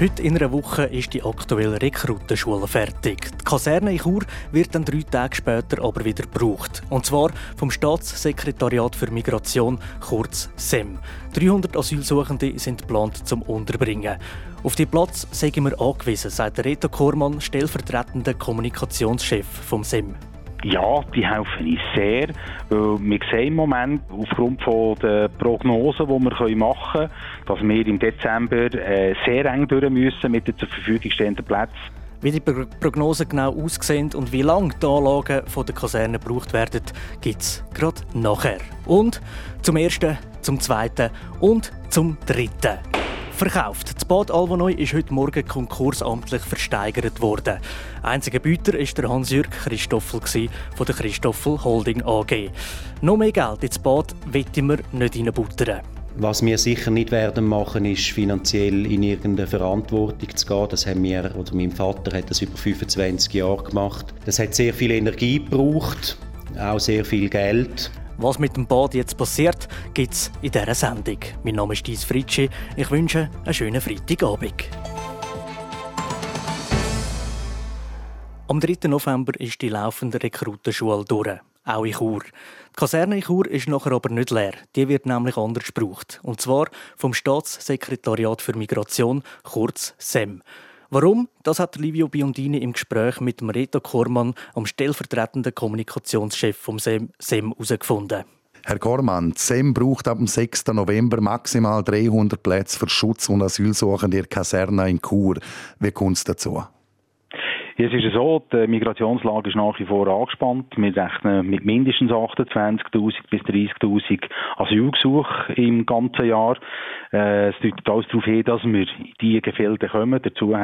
Heute in einer Woche ist die aktuelle Rekrutenschule fertig. Die Kaserne in Chur wird dann drei Tage später aber wieder gebraucht. Und zwar vom Staatssekretariat für Migration, kurz SEM. 300 Asylsuchende sind geplant zum Unterbringen. Auf die Platz sind wir angewiesen, sagt Reto Kormann, stellvertretender Kommunikationschef vom SEM. Ja, die helfen uns sehr, weil wir sehen im Moment aufgrund der Prognosen, die wir machen können, dass wir im Dezember äh, sehr eng durch müssen mit den zur Verfügung stehenden Plätzen. Wie die Prognosen genau aussehen und wie lange die Anlagen von der Kaserne gebraucht werden, gibt es gerade nachher. Und zum ersten, zum zweiten und zum dritten verkauft. Das Bad Alvanoi ist heute Morgen konkursamtlich versteigert worden. Einziger Büter war der Hans-Jürg Christoffel von der Christoffel Holding AG. Noch mehr Geld ins Bad wollen wir nicht reinbuttern. Was wir sicher nicht werden machen, ist finanziell in irgendeine Verantwortung zu gehen. Das haben wir, oder mein Vater hat das über 25 Jahre gemacht. Das hat sehr viel Energie gebraucht, auch sehr viel Geld. Was mit dem Bad jetzt passiert, gibt es in dieser Sendung. Mein Name ist Dies Fritschi. Ich wünsche einen schönen Freitagabend. Am 3. November ist die laufende Rekrutenschule durch, auch in Chur. Die Kaserne in Chur ist nachher aber nicht leer. Die wird nämlich anders gebraucht. Und zwar vom Staatssekretariat für Migration, kurz SEM. Warum? Das hat Livio Biondini im Gespräch mit Reto Kormann, am stellvertretenden Kommunikationschef vom SEM, herausgefunden. Herr Kormann, SEM braucht ab dem 6. November maximal 300 Plätze für Schutz- und Asylsuchende in der Kaserne in Chur. Wie kommt es dazu? Es ist so, die Migrationslage ist nach wie vor angespannt. Wir rechnen mit mindestens 28.000 bis 30.000 Asylgesuchen im ganzen Jahr. Äh, es deutet alles darauf hin, dass wir in diese Gefilde kommen. Dazu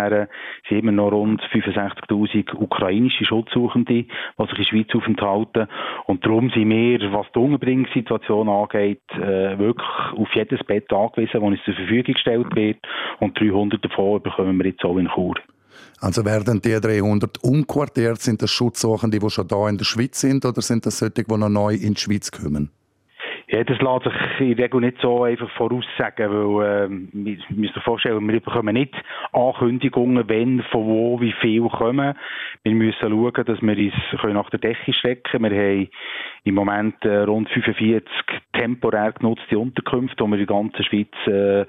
sind immer noch rund 65.000 ukrainische Schutzsuchende, die sich in der Schweiz aufenthalten. Und darum sind wir, was die Unterbringungssituation angeht, äh, wirklich auf jedes Bett angewiesen, das uns zur Verfügung gestellt wird. Und 300 davon bekommen wir jetzt auch in Chur. Also werden die 300 umquartiert? Sind das Schutzsuchende, die schon da in der Schweiz sind, oder sind das solche, die noch neu in die Schweiz kommen? Ja, das lässt sich in der Regel nicht so einfach voraussagen, weil äh, wir müssen uns vorstellen, wir bekommen nicht Ankündigungen, wenn, von wo, wie viel kommen. Wir müssen schauen, dass wir uns nach der Decke strecken können. Wir haben im Moment äh, rund 45 temporär genutzte Unterkünfte, die wir in der ganzen Schweiz äh,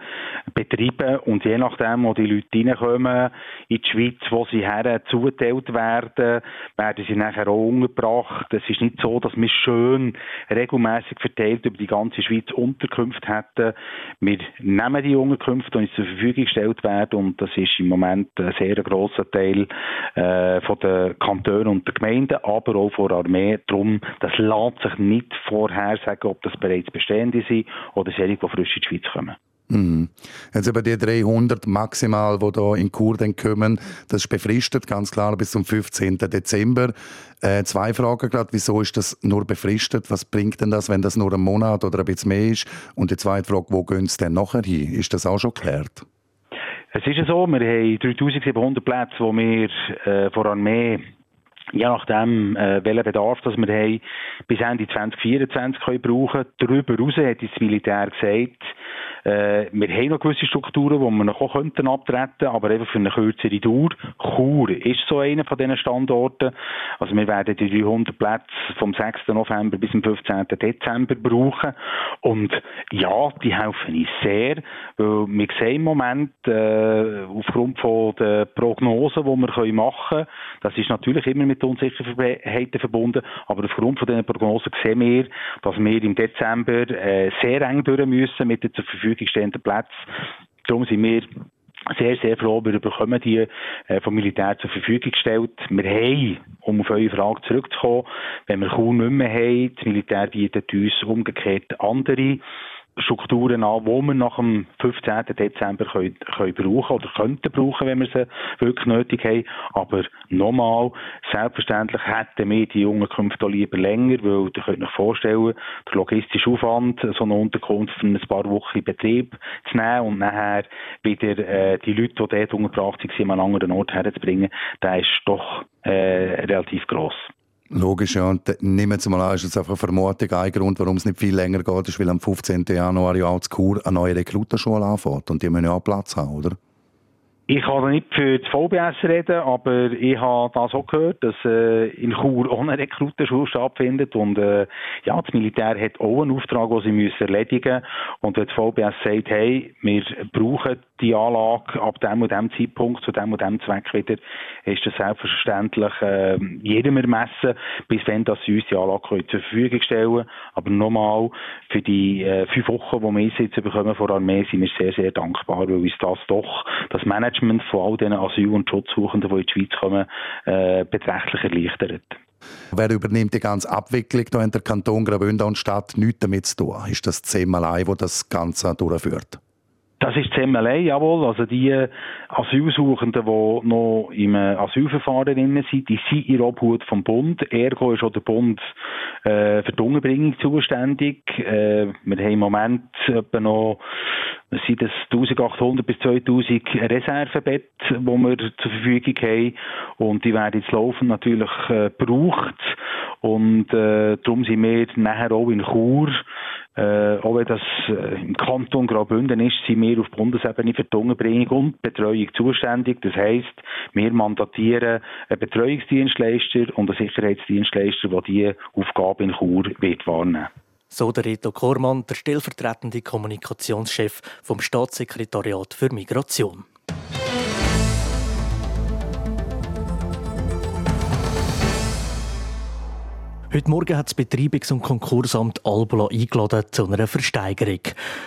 betreiben. Und je nachdem, wo die Leute reinkommen, in die Schweiz, wo sie her zugeteilt werden, werden sie nachher auch untergebracht. Es ist nicht so, dass wir schön regelmäßig verteilt über die ganze Schweiz Unterkünfte hätten. Wir nehmen die Unterkünfte, die uns zur Verfügung gestellt werden. Und das ist im Moment ein sehr grosser Teil äh, von den Kantonen und der Gemeinden, aber auch von der Armee. Darum, das lässt sich nicht vorhersagen, ob das bereits bestehende sind oder solche, die frisch in die Schweiz kommen. Mhm. Jetzt eben die 300 maximal, die hier in Kur kommen, das ist befristet, ganz klar, bis zum 15. Dezember. Äh, zwei Fragen gerade. Wieso ist das nur befristet? Was bringt denn das, wenn das nur ein Monat oder ein bisschen mehr ist? Und die zweite Frage, wo gehen sie denn nachher hin? Ist das auch schon geklärt? Es ist ja so, wir haben 3700 Plätze, die wir äh, vor Armee je nachdem, äh, welchen Bedarf das wir haben, bis Ende 2024 können brauchen. Darüber hinaus hat das Militär gesagt, äh, wir haben noch gewisse Strukturen, die wir noch könnten abtreten, aber einfach für eine kürzere Dauer. Chur ist so einer von diesen Standorten. Also wir werden die 300 Plätze vom 6. November bis zum 15. Dezember brauchen. Und ja, die helfen uns sehr, weil wir sehen im Moment äh, aufgrund von der Prognosen, die wir machen können, das ist natürlich immer mit Unsicherheiten verbunden, aber aufgrund von diesen Prognosen sehen wir, dass wir im Dezember äh, sehr eng durch müssen mit den zur Verfügung Verfügung stehenden Plätzen. Darum sind wir sehr, sehr froh, wir bekommen die äh, vom Militär zur Verfügung gestellt. Wir haben, um auf eure Frage zurückzukommen, wenn wir kaum nicht mehr haben, das Militär bietet uns umgekehrt andere Strukturen an, die wir nach dem 15. Dezember können, können brauchen oder könnten brauchen, wenn wir sie wirklich nötig haben. Aber nochmal, selbstverständlich hätten wir die Unterkünfte lieber länger, weil ihr könnt euch vorstellen, der logistische Aufwand, so eine Unterkunft für ein paar Wochen in Betrieb zu nehmen und nachher wieder äh, die Leute, die dort untergebracht sind, an einen anderen Ort herzubringen, der ist doch äh, relativ gross. Logisch, ja. Und nehmen Sie mal an, ist jetzt einfach eine Vermutung. Ein Grund, warum es nicht viel länger geht, ist, weil am 15. Januar ja auch zu Kur eine neue Rekrutenschule anfängt. Und die müssen ja auch Platz haben, oder? Ich kann nicht für das VBS reden, aber ich habe das auch gehört, dass äh, in Chur auch eine Rekrutenschule stattfindet und äh, ja, das Militär hat auch einen Auftrag, den sie müssen erledigen müssen. Und wenn das VBS sagt, hey, wir brauchen die Anlage ab dem und dem Zeitpunkt zu dem und dem Zweck wieder, ist das selbstverständlich äh, jedem ermessen, bis wenn das uns die Anlage zur Verfügung stellen Aber nochmal, für die äh, fünf Wochen, die wir jetzt bekommen von der Armee, sind wir sehr, sehr dankbar, weil uns das doch das Management von all diesen Asyl- und Schutzsuchenden, die in die Schweiz kommen, äh, beträchtlich erleichtert. Wer übernimmt die ganze Abwicklung da in der Kanton Graubünden und Stadt? Nichts damit zu tun. Ist das CMLI, das das Ganze durchführt? Das ist CMLA, jawohl. Also die Asylsuchenden, die noch im Asylverfahren drin sind, die sind in Obhut vom Bund. Ergo ist auch der Bund äh, für die Unterbringung zuständig. Äh, wir haben im Moment etwa noch sind es 1800 bis 2000 Reservebett, die wir zur Verfügung haben. Und die werden jetzt laufend natürlich äh, gebraucht. Und äh, darum sind wir nachher auch in Chur äh, auch wenn das äh, im Kanton Graubünden ist, sind wir auf Bundesebene für die Unterbringung und Betreuung zuständig. Das heisst, wir mandatieren einen Betreuungsdienstleister und einen Sicherheitsdienstleister, der diese Aufgabe in Chur wird wahrnehmen so der Reto Kormann, der stellvertretende Kommunikationschef vom Staatssekretariat für Migration. Heute Morgen hat das Betreibungs- und Konkursamt Albola eingeladen zu einer Versteigerung.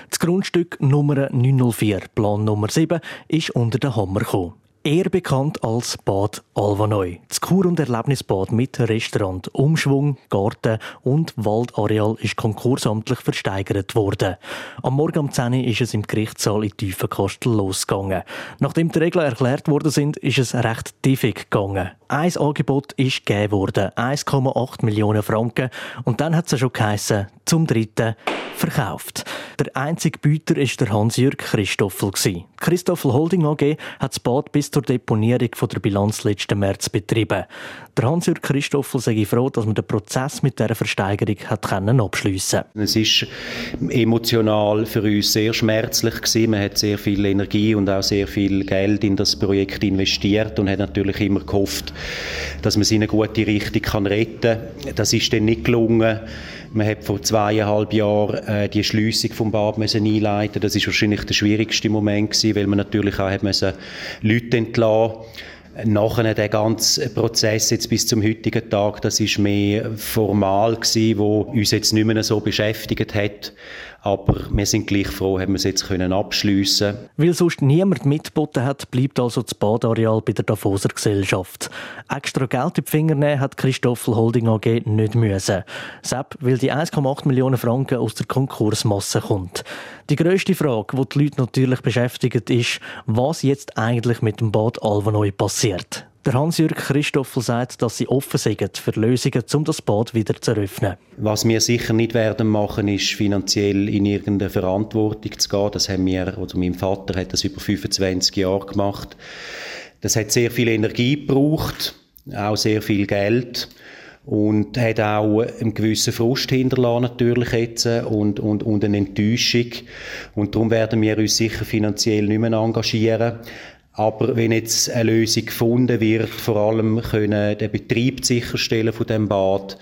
Das Grundstück Nummer 904, Plan Nummer 7, ist unter den Hammer gekommen. Eher bekannt als Bad Alvanoi. Das Kur- und Erlebnisbad mit Restaurant, Umschwung, Garten und Waldareal ist konkursamtlich versteigert worden. Am Morgen um 10 Uhr ist es im Gerichtssaal in Tiefenkastel losgegangen. Nachdem die Regeln erklärt worden sind, ist es recht tiefig gegangen. Ein Angebot ist gegeben worden, 1,8 Millionen Franken. Und dann hat es schon geheissen, zum dritten verkauft. Der einzige Büter war der Hans-Jürg Christoffel. Christoffel Holding AG hat das Bad bis zur Deponierung der Bilanz letzten März betrieben. Der Hans-Jürg Christoffel sei froh, dass man den Prozess mit dieser Versteigerung hat abschliessen. Es war emotional für uns sehr schmerzlich. Man hat sehr viel Energie und auch sehr viel Geld in das Projekt investiert und hat natürlich immer gehofft, dass man es in eine gute Richtung kann retten kann. Das ist dann nicht gelungen. Man hat vor zweieinhalb Jahren äh, die Schliessung vom Bad müssen einleiten. Das ist wahrscheinlich der schwierigste Moment gewesen, weil man natürlich auch hat müssen Leute entlassen Nachher der ganze Prozess jetzt bis zum heutigen Tag, das ist mehr formal gewesen, wo uns jetzt nicht mehr so beschäftigt hat. Aber wir sind gleich froh, haben wir es jetzt können abschliessen. Weil sonst niemand mitgeboten hat, bleibt also das Badareal bei der Davoser Gesellschaft. Extra Geld in die Finger nehmen hat Christoffel Holding AG nicht müssen. Sepp, weil die 1,8 Millionen Franken aus der Konkursmasse kommt. Die grösste Frage, die die Leute natürlich beschäftigt, ist, was jetzt eigentlich mit dem Bad Alvanoi passiert. Der Hans-Jürg Christoffel sagt, dass sie offen sind für Lösungen, um das Bad wieder zu eröffnen. Was wir sicher nicht werden machen, ist finanziell in irgendeine Verantwortung zu gehen. Das haben wir, oder mein Vater hat das über 25 Jahre gemacht. Das hat sehr viel Energie gebraucht, auch sehr viel Geld und hat auch einen gewissen Frust hinterlassen natürlich jetzt und, und, und eine Enttäuschung. Und darum werden wir uns sicher finanziell nicht mehr engagieren. Aber wenn jetzt eine Lösung gefunden wird, vor allem können den Betrieb sicherstellen von dem Bad,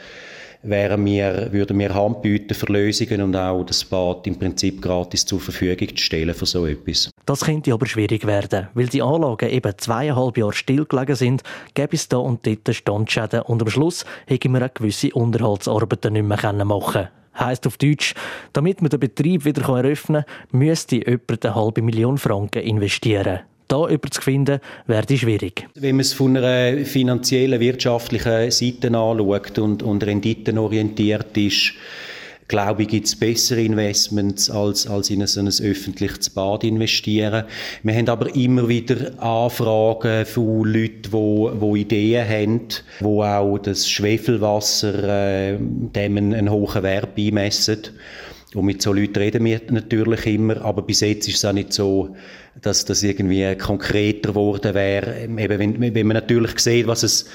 wären wir, würden wir Hand bieten für Lösungen und auch das Bad im Prinzip gratis zur Verfügung zu stellen für so etwas. Das könnte aber schwierig werden, weil die Anlagen eben zweieinhalb Jahre stillgelegen sind, gäbe es da und dort Standschäden und am Schluss hätten wir auch gewisse Unterhaltsarbeiten nicht mehr machen können. Heißt auf Deutsch, damit man den Betrieb wieder eröffnen kann, müsste jemand eine halbe Million Franken investieren da über zu finden, wäre schwierig. Wenn man es von einer finanziellen, wirtschaftlichen Seite anschaut und, und renditenorientiert ist, glaube ich, gibt es bessere Investments, als, als in so ein öffentliches Bad investieren. Wir haben aber immer wieder Anfragen von Leuten, die, die Ideen haben, wo auch das Schwefelwasser äh, dem einen, einen hohen Wert beimessen. Und mit so Leuten reden wir natürlich immer, aber bis jetzt ist es auch nicht so, dass das irgendwie konkreter geworden wäre. Eben, wenn, wenn man natürlich sieht, was es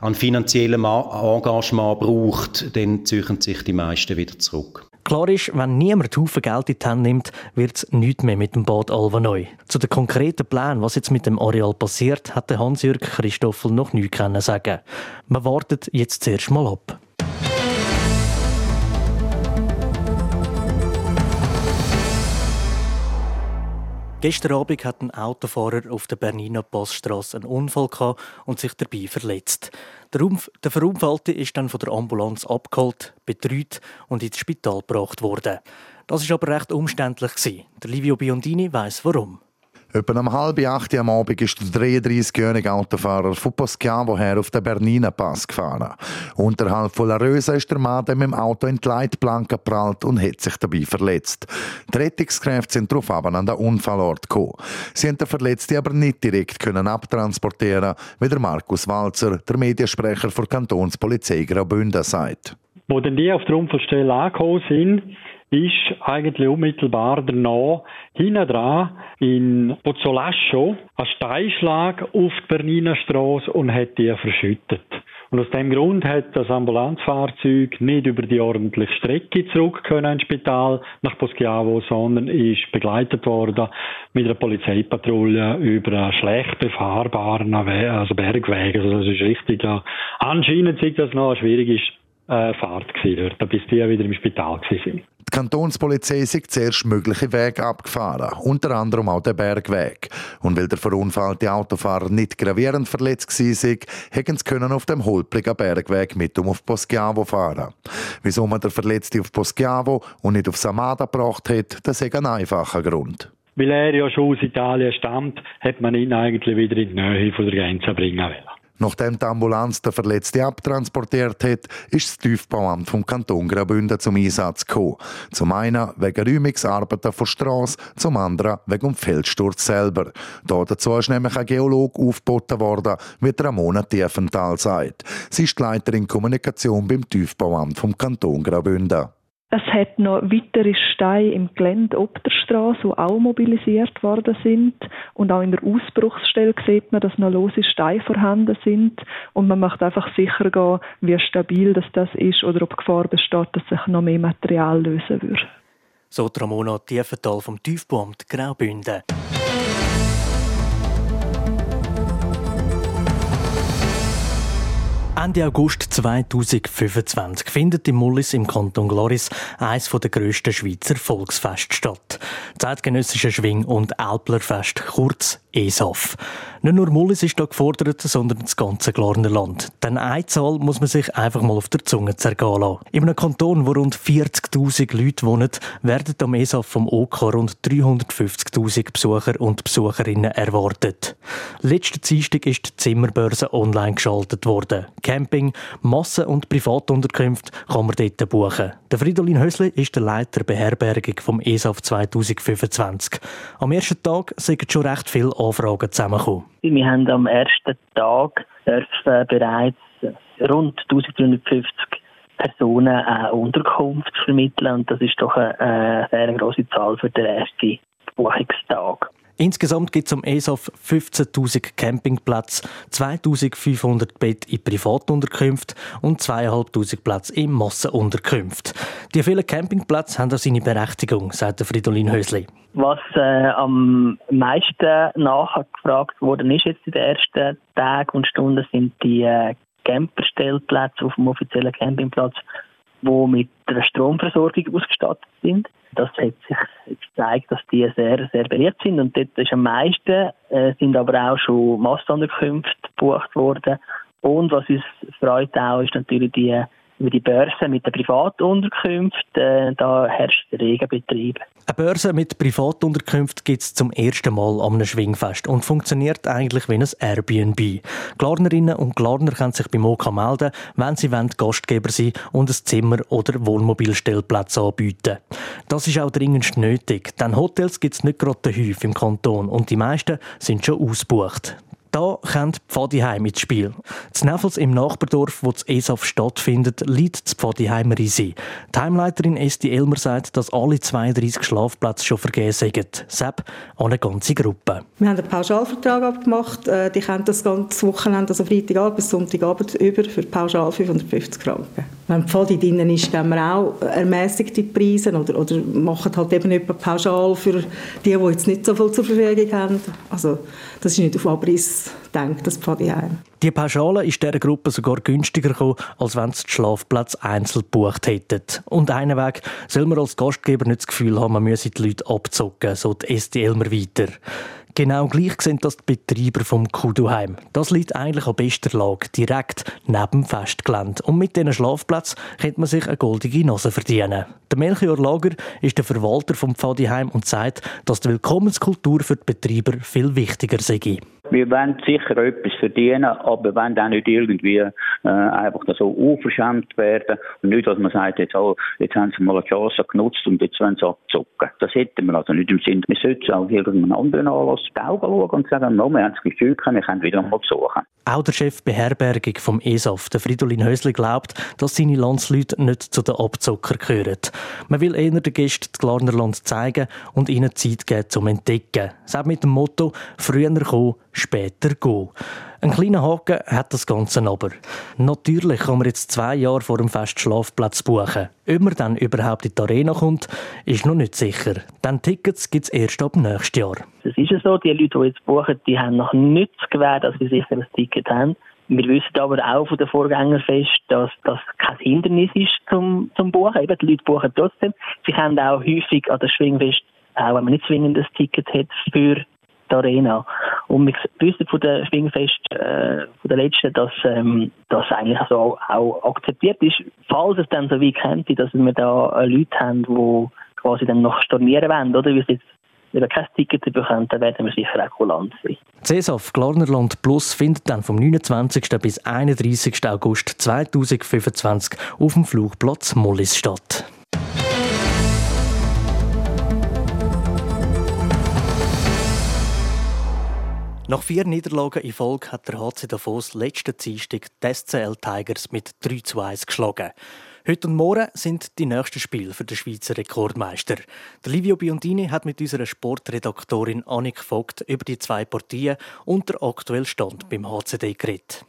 an finanziellem Engagement braucht, dann ziehen sich die meisten wieder zurück. Klar ist, wenn niemand Haufen Geld in die Hand nimmt, wird es nichts mehr mit dem Bad neu. Zu den konkreten Plänen, was jetzt mit dem Areal passiert, hat Hans-Jürg Christoffel noch nichts sagen Man wartet jetzt zuerst mal ab. Gestern Abend hat ein Autofahrer auf der Bernina Passstrasse einen Unfall gehabt und sich dabei verletzt. Der, Umf der Verunfallte ist dann von der Ambulanz abgeholt, betreut und ins Spital gebracht worden. Das war aber recht umständlich. Der Livio Biondini weiß warum. Etwa um halb acht am Abend ist der 33-jährige Autofahrer von Poschiavo her auf den Bernina Pass gefahren. Unterhalb von La Rösa ist der Mann mit dem Auto in die Leitplanke geprallt und hat sich dabei verletzt. Die Rettungskräfte sind darauf aber an den Unfallort gekommen. Sie haben den Verletzten aber nicht direkt können abtransportieren, wie der Markus Walzer, der Mediensprecher der Kantonspolizei Graubünden, sagt. Wo dann die auf der Unfallstelle angekommen sind, ist eigentlich unmittelbar danach hinten dran in Pozzolascio ein Steinschlag auf die Bernina Straße und hat die verschüttet. Und aus dem Grund hat das Ambulanzfahrzeug nicht über die ordentliche Strecke zurück können ins Spital nach Poschiavo, sondern ist begleitet worden mit einer Polizeipatrouille über einen schlecht befahrbaren also Bergweg. Also das ist richtig. Anscheinend sieht das noch eine schwierige äh, Fahrt gewesen dort, bis die wieder im Spital waren. Die Kantonspolizei ist zuerst mögliche Wege abgefahren, unter anderem auch den Bergweg. Und weil der verunfallte Autofahrer nicht gravierend verletzt war, hätten sie können auf dem holprigen Bergweg mit um auf Poschiavo fahren. Wieso man den Verletzten auf Poschiavo und nicht auf Samada gebracht hat, das ist ein einfacher Grund. Weil er ja schon aus Italien stammt, hat man ihn eigentlich wieder in die Nähe von der Grenze bringen wollen. Nachdem die Ambulanz den Verletzten abtransportiert hat, ist das Tiefbauamt vom Kanton Graubünden zum Einsatz gekommen. Zum einen wegen Räumungsarbeiten von Strasse, zum anderen wegen dem Feldsturz selber. Dazu ist nämlich ein Geolog aufgeboten worden, wie Ramona Tiefenthal sagt. Sie ist Leiterin Kommunikation beim Tiefbauamt vom Kanton Graubünden. Es hat noch weitere Steine im Gelände ob der Straße, die auch mobilisiert worden sind. Und auch in der Ausbruchsstelle sieht man, dass noch lose Steine vorhanden sind. Und man möchte einfach sicher gehen, wie stabil das, das ist oder ob Gefahr besteht, dass sich noch mehr Material lösen würde. So Ramona Tiefenthal vom Tiefbauamt Graubünden. Ende August 2025 findet im Mullis im Kanton Gloris eines der grössten Schweizer Volksfeste statt. Zeitgenössische Schwing- und Alplerfest, kurz ESAF. Nicht nur Mullis ist da gefordert, sondern das ganze Glarner Land. Denn eine Zahl muss man sich einfach mal auf der Zunge zergehen lassen. In einem Kanton, wo rund 40'000 Leute wohnen, werden am ESAF vom OK rund 350'000 Besucher und Besucherinnen erwartet. Letzte Dienstag ist die Zimmerbörse online geschaltet worden. Camping, Massen- und Privatunterkünfte kann man dort buchen. Der Fridolin Hösli ist der Leiter Beherbergung vom ESAF 2025. Am ersten Tag sind schon recht viele Anfragen zusammengekommen. Wir haben am ersten Tag dürfen bereits rund 1350 Personen eine Unterkunft vermitteln und das ist doch eine, sehr große Zahl für den ersten Buchungstag. Insgesamt gibt es am ESAF 15.000 Campingplätze, 2.500 Betten in Privatunterkünften und 2.500 Plätze in Massenunterkünften. Die vielen Campingplätze haben auch seine Berechtigung, sagt Fridolin Hösli. Was äh, am meisten nachgefragt worden ist jetzt in den ersten Tagen und Stunden, sind die äh, Camperstellplätze auf dem offiziellen Campingplatz, die mit der Stromversorgung ausgestattet sind. Das hat sich gezeigt, dass die sehr, sehr beliebt sind und dort ist am meisten, äh, sind aber auch schon Massenunterkünfte gebucht worden. Und was uns freut auch, ist natürlich die über die Börse mit den Privatunterkünften, äh, da herrscht der Regenbetrieb. Eine Börse mit Privatunterkünften gibt es zum ersten Mal am Schwingfest und funktioniert eigentlich wie ein Airbnb. Glarnerinnen und Glarner können sich beim OK melden, wenn sie wollen, Gastgeber sein und ein Zimmer oder Wohnmobilstellplatz anbieten. Das ist auch dringendst nötig, denn Hotels gibt es nicht gerade häufig im Kanton und die meisten sind schon ausgebucht. Da kommt Pfadiheim ins Spiel. Das Neffels im Nachbardorf, wo das ESAF stattfindet, liegt das Pfadiheim Risi. Die Heimleiterin Esti Elmer sagt, dass alle 32 Schlafplätze schon vergeben sind. Sepp an eine ganze Gruppe. Wir haben einen Pauschalvertrag abgemacht. Äh, die können das ganze Wochenende, also Freitagabend bis Sonntagabend, über für pauschal 550 Franken. Wenn Pfadi drin ist, haben wir auch ermäßigte Preise oder, oder machen halt eben etwa pauschal für die, die jetzt nicht so viel zur Verfügung haben. Also das ist nicht auf Abriss das Pfadiheim. Die Pauschale ist dieser Gruppe sogar günstiger gekommen, als wenn sie den Schlafplatz einzeln gebucht hätten. Und einen Weg soll man als Gastgeber nicht das Gefühl haben, man müsse die Leute abzocken, so die ST Elmer weiter. Genau gleich sind das die Betreiber vom Kuduheim. Das liegt eigentlich an bester Lage, direkt neben dem Festgelände. Und mit diesen Schlafplatz könnte man sich eine goldige Nase verdienen. Der Melchior Lager ist der Verwalter vom Pfadiheim und sagt, dass die Willkommenskultur für die Betreiber viel wichtiger sei. Wir wollen sicher etwas verdienen, aber wenn dann nicht irgendwie äh, einfach so unverschämt werden und nicht, dass man sagt, jetzt, oh, jetzt haben sie mal eine Chance genutzt und jetzt wollen sie abzocken. Das hätten wir also nicht im Sinn. Wir sollten auch irgendeinen anderen Anlass die Augen schauen und sagen, no, wir haben es gestürzt, wir können wieder mal besuchen. Auch der Chef Beherbergung vom ESAF, der Fridolin Hösli, glaubt, dass seine Landsleute nicht zu den Abzocker gehören. Man will eher den Gästen das Glarnerland zeigen und ihnen Zeit geben zum Entdecken. Selbst mit dem Motto «Früher kommen, später gehen». Ein kleiner Haken hat das Ganze aber. Natürlich kann man jetzt zwei Jahre vor dem Fest Schlafplatz buchen. Ob man dann überhaupt in die Arena kommt, ist noch nicht sicher. Denn Tickets gibt es erst ab nächstes Jahr. Es ist ja so, die Leute, die jetzt buchen, die haben noch nicht gewährt, dass sie sicher ein Ticket haben. Wir wissen aber auch von den Vorgängerfest, dass das kein Hindernis ist zum, zum Buchen. Eben, die Leute buchen trotzdem. Sie haben auch häufig an der Schwingfest, auch wenn man nicht zwingend ein Ticket hat, für die Arena. Und wir wissen von der Schwingfest, äh, von der letzten, dass ähm, das eigentlich so auch akzeptiert ist, falls es dann so weit kommt, dass wir da äh, Leute haben, die quasi dann noch stornieren wollen, oder? Wie wenn wir kein Ticket bekommen, dann werden wir sicher auch kulant sein. CESAF Glarnerland Plus findet dann vom 29. bis 31. August 2025 auf dem Flugplatz Mollis statt. Nach vier Niederlagen in Folge hat der HC Davos letzten Dienstag die SCL Tigers mit 3 zu 1 geschlagen. Heute und morgen sind die nächsten Spiele für den Schweizer Rekordmeister. Der Livio Biondini hat mit unserer Sportredaktorin Annik Vogt über die zwei Partien und der aktuellen Stand beim HCD geredet.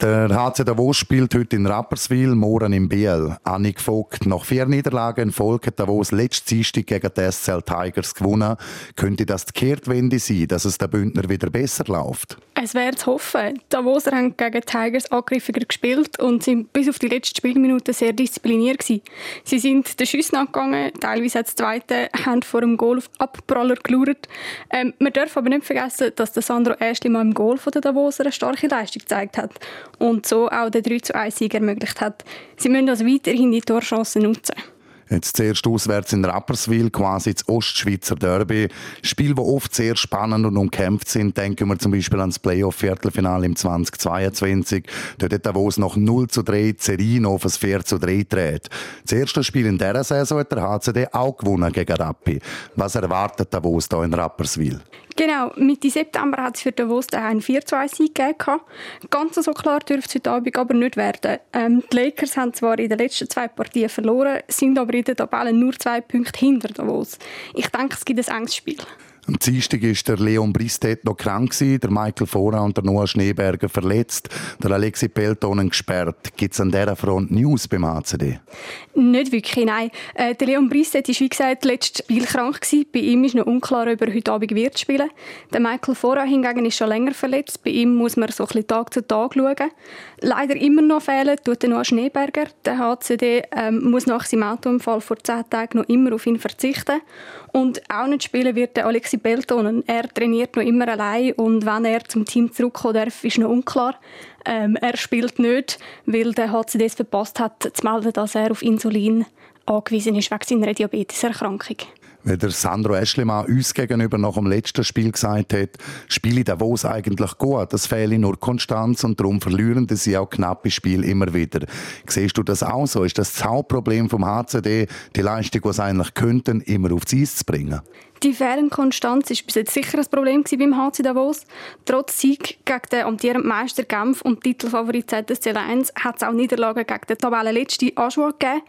Der HC Davos spielt heute in Rapperswil, morgen im Biel. Annik Vogt, nach vier Niederlagen hat Davos letzte Dienstag gegen die SCL Tigers gewonnen. Könnte das die Kehrtwende sein, dass es der Bündner wieder besser läuft? Es wäre zu hoffen. Die Davoser haben gegen Tigers angriffiger gespielt und sind bis auf die letzten Spielminuten sehr diszipliniert gewesen. Sie sind den Schuss nachgegangen, teilweise als Zweite, haben vor dem Goal Abpraller gelauert. Ähm, man darf aber nicht vergessen, dass der Sandro erst mal im Goal von der Davoser eine starke Leistung gezeigt hat und so auch den 3 zu 1 Sieg ermöglicht hat. Sie müssen also weiterhin die Torchancen nutzen. Jetzt zuerst auswärts in Rapperswil, quasi das Ostschweizer Derby. Spiel, die oft sehr spannend und umkämpft sind. Denken wir zum Beispiel ans Playoff-Viertelfinale im 2022. Dort hat Davos noch 0 zu 3 Serie auf ein 4 zu 3 dreht. Das erste Spiel in dieser Saison hat der HCD auch gewonnen gegen Rappi. Was erwartet Davos hier in Rapperswil? Genau, Mitte September hat es für Davos einen 4 zu 1 Sieg gegeben. Ganz so klar dürfte es heute Abend aber nicht werden. Ähm, die Lakers haben zwar in den letzten zwei Partien verloren, sind aber in der Tabelle nur zwei Punkte hinter Davos. Ich denke, es gibt ein enges Spiel. Am Dienstag war der Leon Bristet noch krank, der Michael Fora und der Noah Schneeberger verletzt, der Alexi Peltonen gesperrt. Gibt es an dieser Front News beim ACD? Nicht wirklich, nein. Äh, der Leon Bristet war, wie gesagt, letztes Spiel krank. Bei ihm ist noch unklar, ob er heute Abend wird spielen. Der Michael Fora hingegen ist schon länger verletzt. Bei ihm muss man so ein bisschen Tag zu Tag schauen. Leider immer noch fehlen tut der Noah Schneeberger. Der HCD ähm, muss nach seinem Autounfall vor zehn Tagen noch immer auf ihn verzichten. Und auch nicht spielen wird der Alexi Beltonen. Er trainiert noch immer allein und wenn er zum Team zurückkommen darf, ist noch unklar. Ähm, er spielt nicht, weil der HCD es verpasst hat, zu melden, dass er auf Insulin angewiesen ist wegen seiner Diabeteserkrankung wie der Sandro Eschlemann uns gegenüber nach dem letzten Spiel gesagt hat, spiele Davos eigentlich gut. Es fehle nur Konstanz und darum verlieren sie auch knappe Spiele immer wieder. Siehst du das auch so? Ist das das Hauptproblem vom HCD, die Leistung, die sie eigentlich könnten, immer aufs Eis zu bringen? Die fehlende Konstanz war bis jetzt sicher ein Problem beim HC Davos. Trotz Sieg gegen den amtierenden Meister Genf und Titelfavorit ZSC 1 hat es auch Niederlagen gegen den Tabellenletzten Aschua gegeben.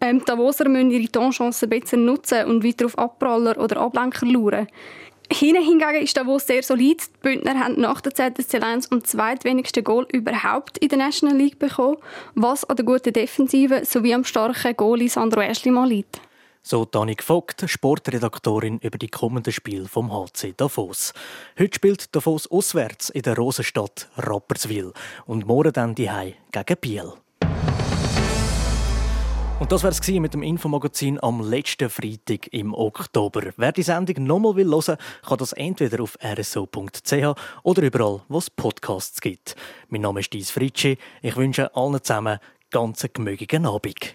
Ähm, die Davoser müssen ihre Tonchancen besser nutzen und weiter auf Abpraller oder Ablenker schauen. Hinten hingegen ist Davos sehr solid. Die Bündner haben nach der ZSC 1 um zweitwenigste Goal überhaupt in der National League bekommen, was an der guten Defensive sowie am starken Goalie Sandro Eschlimann liegt. So Danik Vogt, Sportredaktorin über die kommenden Spiele vom HC Davos. Heute spielt Davos auswärts in der Rosenstadt Rapperswil und morgen dann die gegen Biel. Und das war es mit dem Infomagazin am letzten Freitag im Oktober. Wer die Sendung nochmal will hören, kann das entweder auf rso.ch oder überall, wo es Podcasts gibt. Mein Name ist Dies Fritschi. Ich wünsche allen zusammen ganz einen gemögigen Abend.